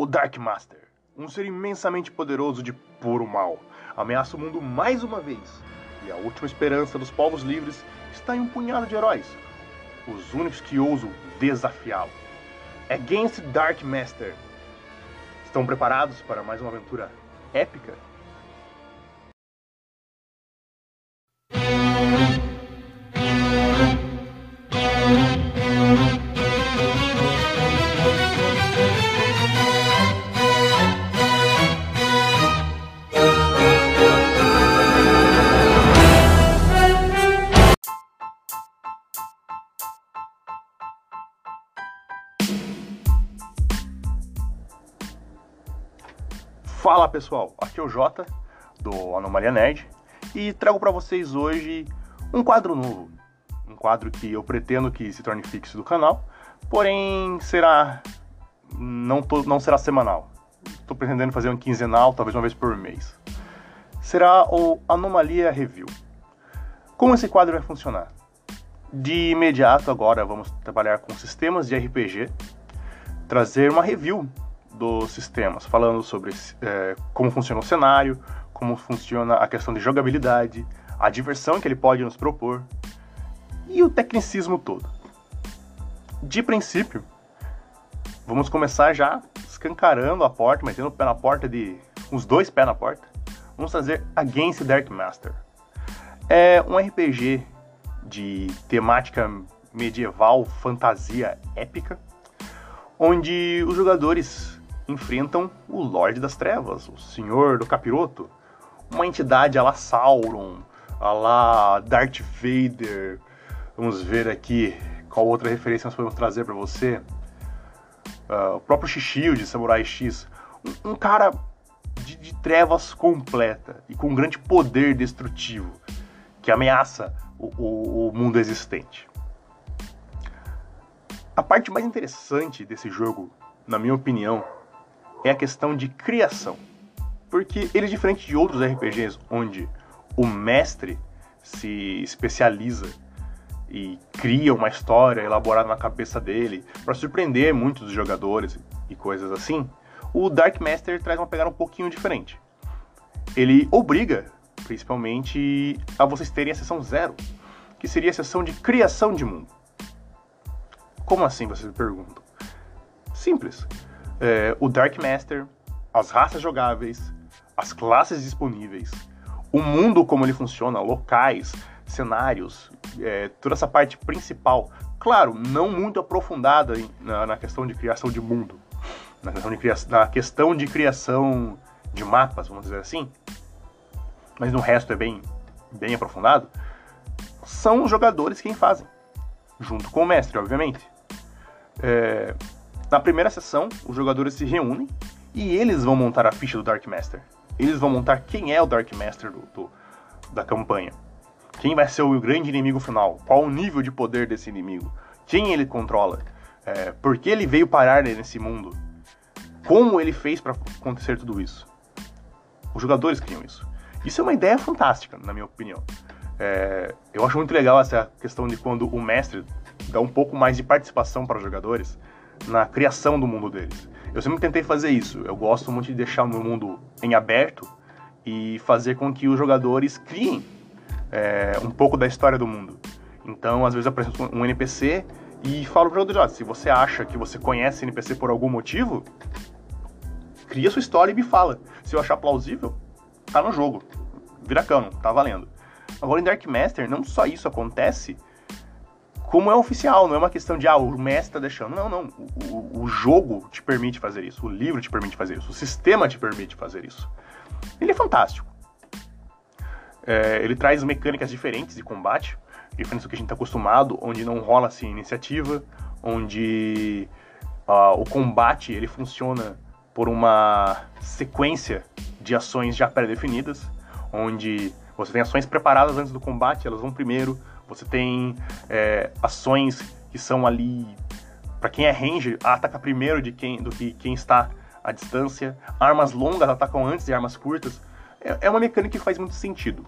O Dark Master, um ser imensamente poderoso de puro mal, ameaça o mundo mais uma vez. E a última esperança dos povos livres está em um punhado de heróis, os únicos que ousam desafiá-lo. Against Dark Master. Estão preparados para mais uma aventura épica? Pessoal, aqui é o Jota do Anomalia Nerd e trago para vocês hoje um quadro novo, um quadro que eu pretendo que se torne fixo do canal, porém será não, não será semanal. Estou pretendendo fazer um quinzenal, talvez uma vez por mês. Será o Anomalia Review. Como esse quadro vai funcionar? De imediato agora vamos trabalhar com sistemas de RPG, trazer uma review dos sistemas, falando sobre é, como funciona o cenário, como funciona a questão de jogabilidade, a diversão que ele pode nos propor e o tecnicismo todo. De princípio, vamos começar já escancarando a porta, metendo o pé na porta de uns dois pés na porta. Vamos fazer Against Dark Master. É um RPG de temática medieval, fantasia épica, onde os jogadores enfrentam o Lorde das Trevas, o Senhor do Capiroto, uma entidade a la Sauron, a la Darth Vader. Vamos ver aqui qual outra referência nós podemos trazer para você. Uh, o próprio Shishio de Samurai X. Um, um cara de, de, trevas completa e com um grande poder destrutivo que ameaça o, o, o mundo existente. A parte mais interessante desse jogo, na minha opinião, é a questão de criação. Porque ele diferente de outros RPGs onde o mestre se especializa e cria uma história elaborada na cabeça dele para surpreender muitos jogadores e coisas assim. O Dark Master traz uma pegada um pouquinho diferente. Ele obriga, principalmente, a vocês terem a sessão zero, que seria a sessão de criação de mundo. Como assim, vocês me perguntam? Simples é, o Dark Master, as raças jogáveis, as classes disponíveis, o mundo como ele funciona, locais, cenários, é, toda essa parte principal. Claro, não muito aprofundada na, na, questão de criação de mundo, na questão de, criação, na questão de criação de mapas, vamos dizer assim, mas no resto é bem, bem aprofundado. São os jogadores quem fazem, junto com o mestre, obviamente. É, na primeira sessão, os jogadores se reúnem e eles vão montar a ficha do Dark Master. Eles vão montar quem é o Dark Master do, do, da campanha. Quem vai ser o grande inimigo final? Qual o nível de poder desse inimigo? Quem ele controla? É, por que ele veio parar nesse mundo? Como ele fez para acontecer tudo isso? Os jogadores criam isso. Isso é uma ideia fantástica, na minha opinião. É, eu acho muito legal essa questão de quando o mestre dá um pouco mais de participação para os jogadores na criação do mundo deles. Eu sempre tentei fazer isso. Eu gosto muito de deixar o meu mundo em aberto e fazer com que os jogadores criem é, um pouco da história do mundo. Então, às vezes, eu apresento um NPC e falo para o jogador: se você acha que você conhece NPC por algum motivo, cria sua história e me fala. Se eu achar plausível, tá no jogo. Vira cano, tá valendo. Agora, em Dark Master, não só isso acontece, como é oficial, não é uma questão de, ah, o mestre tá deixando. Não, não. O, o, o, jogo te permite fazer isso, o livro te permite fazer isso, o sistema te permite fazer isso. Ele é fantástico. É, ele traz mecânicas diferentes de combate, diferentes do que a gente está acostumado, onde não rola assim iniciativa, onde uh, o combate ele funciona por uma sequência de ações já pré-definidas, onde você tem ações preparadas antes do combate, elas vão primeiro, você tem é, ações que são ali para quem é ranger, ataca primeiro de quem, do que quem está à distância. Armas longas atacam antes de armas curtas. É, é uma mecânica que faz muito sentido.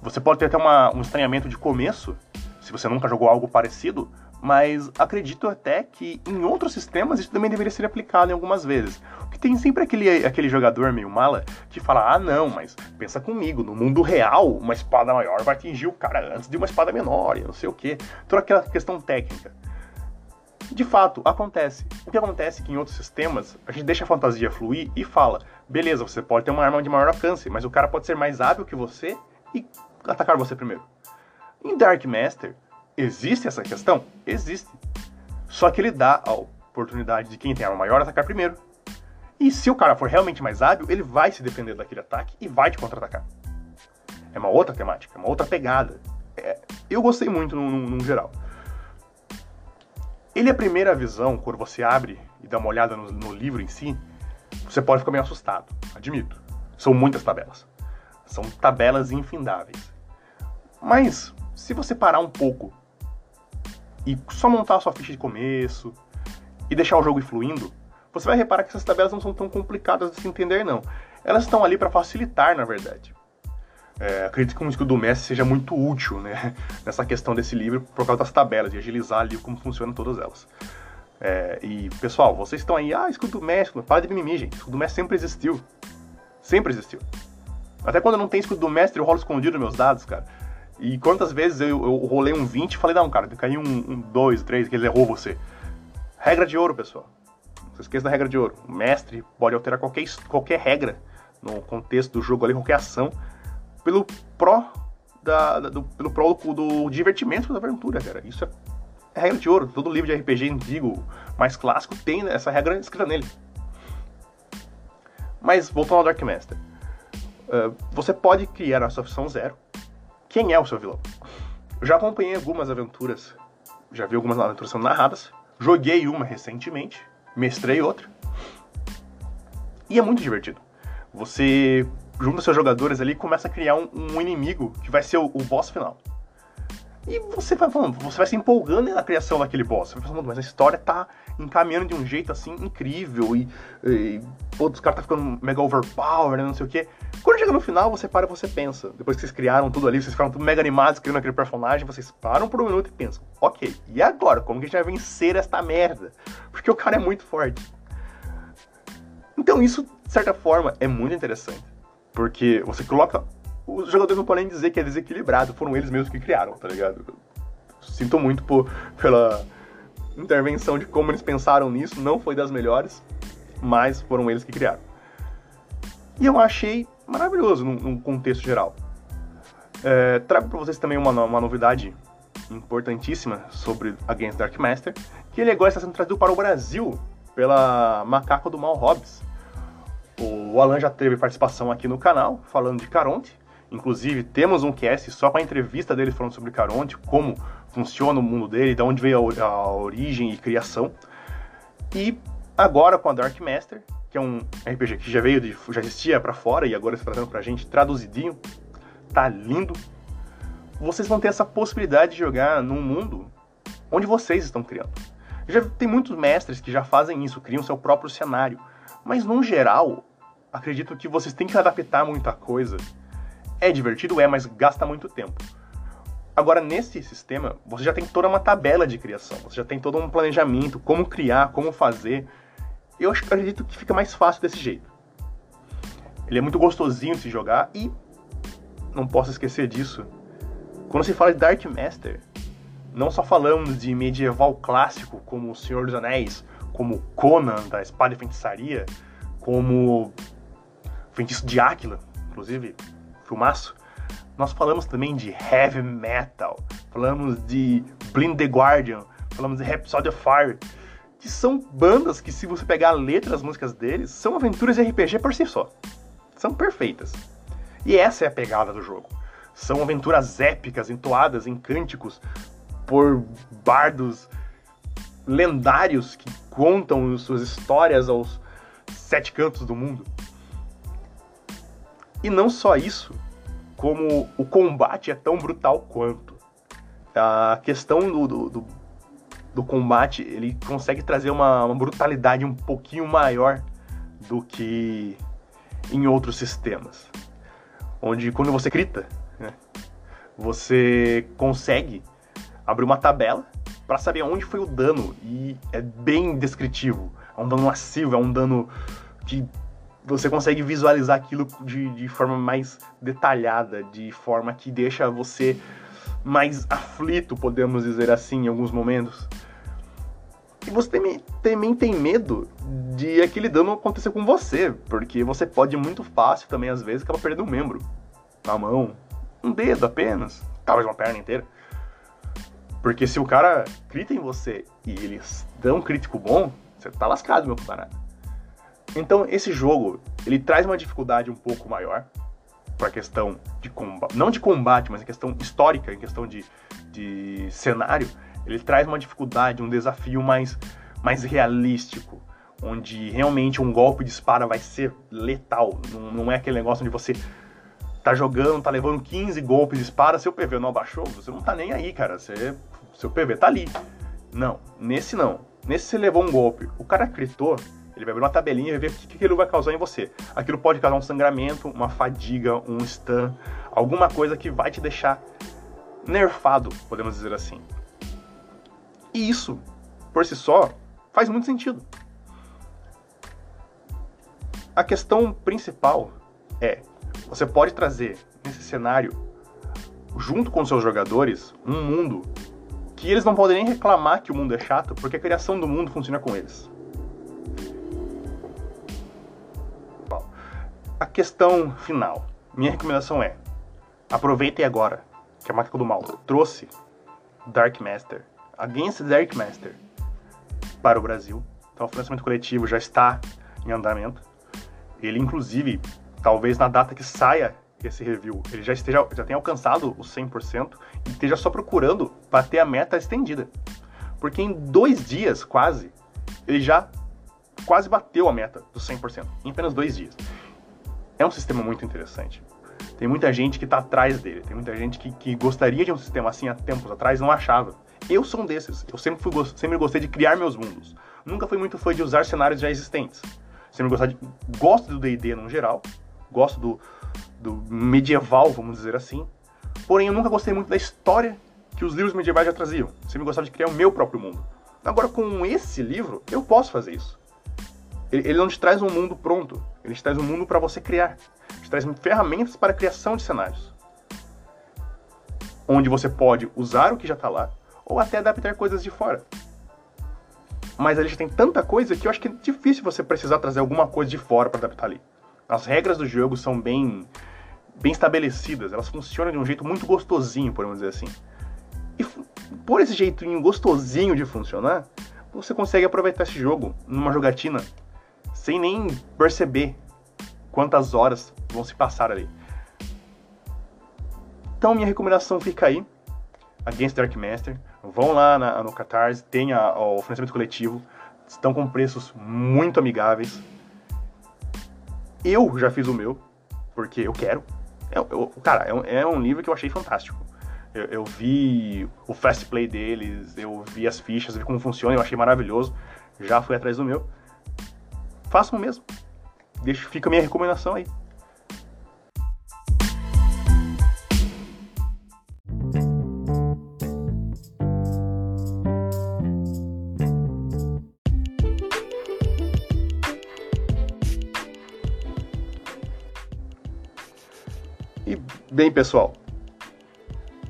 Você pode ter até uma, um estranhamento de começo, se você nunca jogou algo parecido, mas acredito até que em outros sistemas isso também deveria ser aplicado em algumas vezes. Porque tem sempre aquele, aquele jogador meio mala que fala: ah, não, mas pensa comigo, no mundo real, uma espada maior vai atingir o cara antes de uma espada menor, e não sei o que. Toda aquela questão técnica. De fato, acontece. O que acontece é que em outros sistemas, a gente deixa a fantasia fluir e fala: beleza, você pode ter uma arma de maior alcance, mas o cara pode ser mais hábil que você e atacar você primeiro. Em Dark Master, existe essa questão? Existe. Só que ele dá a oportunidade de quem tem arma maior atacar primeiro. E se o cara for realmente mais hábil, ele vai se defender daquele ataque e vai te contra-atacar. É uma outra temática, é uma outra pegada. É, eu gostei muito no, no, no geral. Ele, a primeira visão, quando você abre e dá uma olhada no, no livro em si, você pode ficar meio assustado, admito. São muitas tabelas. São tabelas infindáveis. Mas, se você parar um pouco e só montar a sua ficha de começo e deixar o jogo fluindo, você vai reparar que essas tabelas não são tão complicadas de se entender, não. Elas estão ali para facilitar, na verdade. É, acredito que um escudo do mestre seja muito útil né, nessa questão desse livro por causa das tabelas e agilizar ali como funcionam todas elas. É, e pessoal, vocês estão aí, ah, escudo do mestre, para de mimimi, gente. Escudo do mestre sempre existiu. Sempre existiu. Até quando não tem escudo do mestre, eu rolo escondido meus dados, cara. E quantas vezes eu, eu rolei um 20 e falei, não, cara, caiu um 2, um 3, que ele errou você. Regra de ouro, pessoal. Não se esqueça da regra de ouro. O mestre pode alterar qualquer, qualquer regra no contexto do jogo ali, qualquer ação pelo pró da, do, pelo pró do, do divertimento da aventura, cara. Isso é, é regra de ouro. Todo livro de RPG antigo, mais clássico, tem essa regra escrita nele. Mas voltando ao Dark Master. Uh, você pode criar a sua opção zero. Quem é o seu vilão? Já acompanhei algumas aventuras, já vi algumas aventuras sendo narradas. Joguei uma recentemente, mestrei outra. E é muito divertido. Você junta seus jogadores ali e começa a criar um, um inimigo que vai ser o, o, boss final. E você vai falando, você vai se empolgando na criação daquele boss. Você vai falando, mas a história tá encaminhando de um jeito assim incrível e, e caras tá ficando mega overpowered, não sei o que. Quando chega no final, você para e você pensa. Depois que vocês criaram tudo ali, vocês ficaram tudo mega animados criando aquele personagem, vocês param por um minuto e pensam, ok, e agora? Como que a gente vai vencer esta merda? Porque o cara é muito forte. Então isso, de certa forma, é muito interessante. Porque você coloca. Os jogadores não podem dizer que é desequilibrado, foram eles mesmos que criaram, tá ligado? Sinto muito por, pela intervenção de como eles pensaram nisso, não foi das melhores, mas foram eles que criaram. E eu achei maravilhoso num, num contexto geral. É, trago para vocês também uma, uma novidade importantíssima sobre Against Dark Master, que ele agora está sendo trazido para o Brasil pela Macaco do Mal Hobbs. O Alan já teve participação aqui no canal, falando de Caronte. Inclusive, temos um cast só com a entrevista dele falando sobre Caronte, como funciona o mundo dele, de onde veio a, origem e criação. E agora com a Dark Master, que é um RPG que já veio de, já existia para fora e agora está trazendo pra gente traduzidinho. Tá lindo. Vocês vão ter essa possibilidade de jogar num mundo onde vocês estão criando. Já tem muitos mestres que já fazem isso, criam seu próprio cenário. Mas no geral, acredito que vocês têm que adaptar muita coisa. É divertido, é, mas gasta muito tempo. Agora, nesse sistema, você já tem toda uma tabela de criação, você já tem todo um planejamento, como criar, como fazer. Eu acredito que fica mais fácil desse jeito. Ele é muito gostosinho de se jogar e não posso esquecer disso. Quando se fala de Dark Master, não só falamos de medieval clássico como O Senhor dos Anéis, como Conan da Espada e Feitiçaria, como Feitiço de Áquila, inclusive, filmaço. Nós falamos também de heavy metal, falamos de Blind the Guardian, falamos de Rhapsody of Fire, que são bandas que, se você pegar a letra das músicas deles, são aventuras de RPG por si só. São perfeitas. E essa é a pegada do jogo. São aventuras épicas, entoadas em cânticos por bardos lendários que contam suas histórias aos sete cantos do mundo. E não só isso, como o combate é tão brutal quanto. A questão do, do, do, do combate, ele consegue trazer uma, uma, brutalidade um pouquinho maior do que em outros sistemas. Onde quando você grita, né, você consegue abrir uma tabela para saber onde foi o dano e é bem descritivo. É um dano massivo, é um dano de você consegue visualizar aquilo de, de forma mais detalhada, de forma que deixa você mais aflito, podemos dizer assim, em alguns momentos. E você também, também tem medo de aquele dano acontecer com você, porque você pode muito fácil também, às vezes, acabar perdendo um membro. Uma mão, um dedo apenas, talvez uma perna inteira. Porque se o cara crita em você e eles dão um crítico bom, você tá lascado, meu camarada. Então, esse jogo, ele traz uma dificuldade um pouco maior para a questão de combate, não de combate, mas em questão histórica, em questão de, de cenário, ele traz uma dificuldade, um desafio mais, mais realístico, onde realmente um golpe de espada vai ser letal, não, não é aquele negócio onde você tá jogando, tá levando 15 golpes de espada, seu PV não abaixou, você não tá nem aí, cara, você, seu PV tá ali. Não, nesse não. Nesse você levou um golpe, o cara gritou, ele vai abrir uma tabelinha e ver o que, aquilo vai causar em você. Aquilo pode causar um sangramento, uma fadiga, um stun, alguma coisa que vai te deixar nerfado, podemos dizer assim. E isso, por si só, faz muito sentido. A questão principal é: você pode trazer nesse cenário, junto com seus jogadores, um mundo que eles não podem nem reclamar que o mundo é chato, porque a criação do mundo funciona com eles. A questão final. Minha recomendação é: aproveitem agora que a Máquina do Mal trouxe Dark Master, Against Dark Master, para o Brasil. Então o financiamento coletivo já está em andamento. Ele, inclusive, talvez na data que saia esse review, ele já esteja já tenha alcançado os 100% e esteja só procurando bater a meta estendida. Porque em dois dias, quase, ele já quase bateu a meta dos 100%, em apenas dois dias. É um sistema muito interessante. Tem muita gente que está atrás dele, tem muita gente que, que gostaria de um sistema assim há tempos atrás não achava. Eu sou um desses. Eu sempre, fui, sempre gostei de criar meus mundos. Nunca fui muito fã de usar cenários já existentes. Sempre gostei de, gosto do D&D no geral, gosto do, do medieval, vamos dizer assim. Porém, eu nunca gostei muito da história que os livros medievais já traziam. Sempre gostava de criar o meu próprio mundo. Agora, com esse livro, eu posso fazer isso. Ele, ele não te traz um mundo pronto, ele traz um mundo para você criar. Te traz ferramentas para a criação de cenários. Onde você pode usar o que já está lá, ou até adaptar coisas de fora. Mas ele já tem tanta coisa que eu acho que é difícil você precisar trazer alguma coisa de fora para adaptar ali. As regras do jogo são bem, bem estabelecidas, elas funcionam de um jeito muito gostosinho, podemos dizer assim. E por esse jeitinho gostosinho de funcionar, você consegue aproveitar esse jogo numa jogatina sem nem perceber quantas horas vão se passar ali. Então minha recomendação fica aí, Against Dark Master. Vão lá na, no Catarse, tem a, o financiamento coletivo, estão com preços muito amigáveis. Eu já fiz o meu, porque eu quero. Eu, eu, cara, é um, é um, livro que eu achei fantástico. Eu, eu, vi o fast play deles, eu vi as fichas, vi como funciona, eu achei maravilhoso. Já fui atrás do meu façam mesmo. Deixa, fica a minha recomendação aí. E bem, pessoal,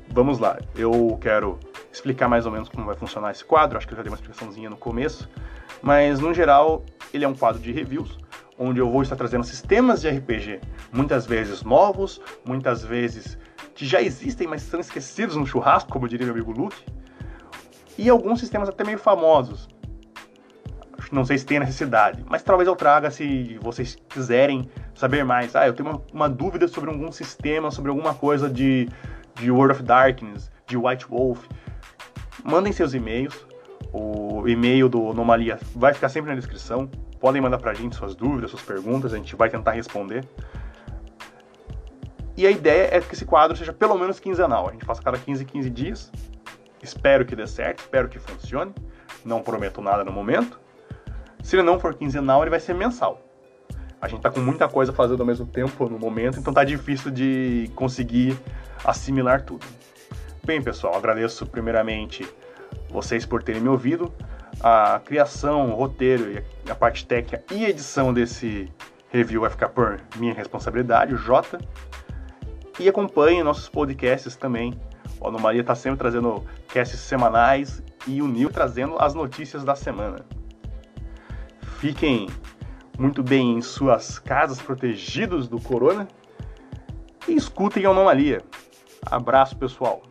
vamos lá. Eu quero explicar mais ou menos como vai funcionar esse quadro. Acho que eu já dei uma explicaçãozinha no começo, mas no geral ele é um quadro de reviews, onde eu vou estar trazendo sistemas de RPG, muitas vezes novos, muitas vezes que já existem, mas são esquecidos no churrasco, como diria meu amigo Luke, e alguns sistemas até meio famosos. Não sei se tem necessidade, mas talvez eu traga se vocês quiserem saber mais. Ah, eu tenho uma, uma dúvida sobre algum sistema, sobre alguma coisa de, de World of Darkness, de White Wolf. Mandem seus e-mails, o e-mail do Anomalia vai ficar sempre na descrição. Podem mandar pra gente suas dúvidas, suas perguntas, a gente vai tentar responder. E a ideia é que esse quadro seja pelo menos quinzenal. A gente faça cada 15, 15 dias. Espero que dê certo, espero que funcione. Não prometo nada no momento. Se ele não for quinzenal, ele vai ser mensal. A gente tá com muita coisa fazendo ao mesmo tempo no momento, então tá difícil de conseguir assimilar tudo. Bem, pessoal, agradeço primeiramente vocês por terem me ouvido. A criação, o roteiro, a parte técnica e edição desse review vai ficar por minha responsabilidade, o Jota. E acompanhe nossos podcasts também. O Anomalia está sempre trazendo casts semanais e o Nil trazendo as notícias da semana. Fiquem muito bem em suas casas, protegidos do corona. E escutem a Anomalia. Abraço, pessoal.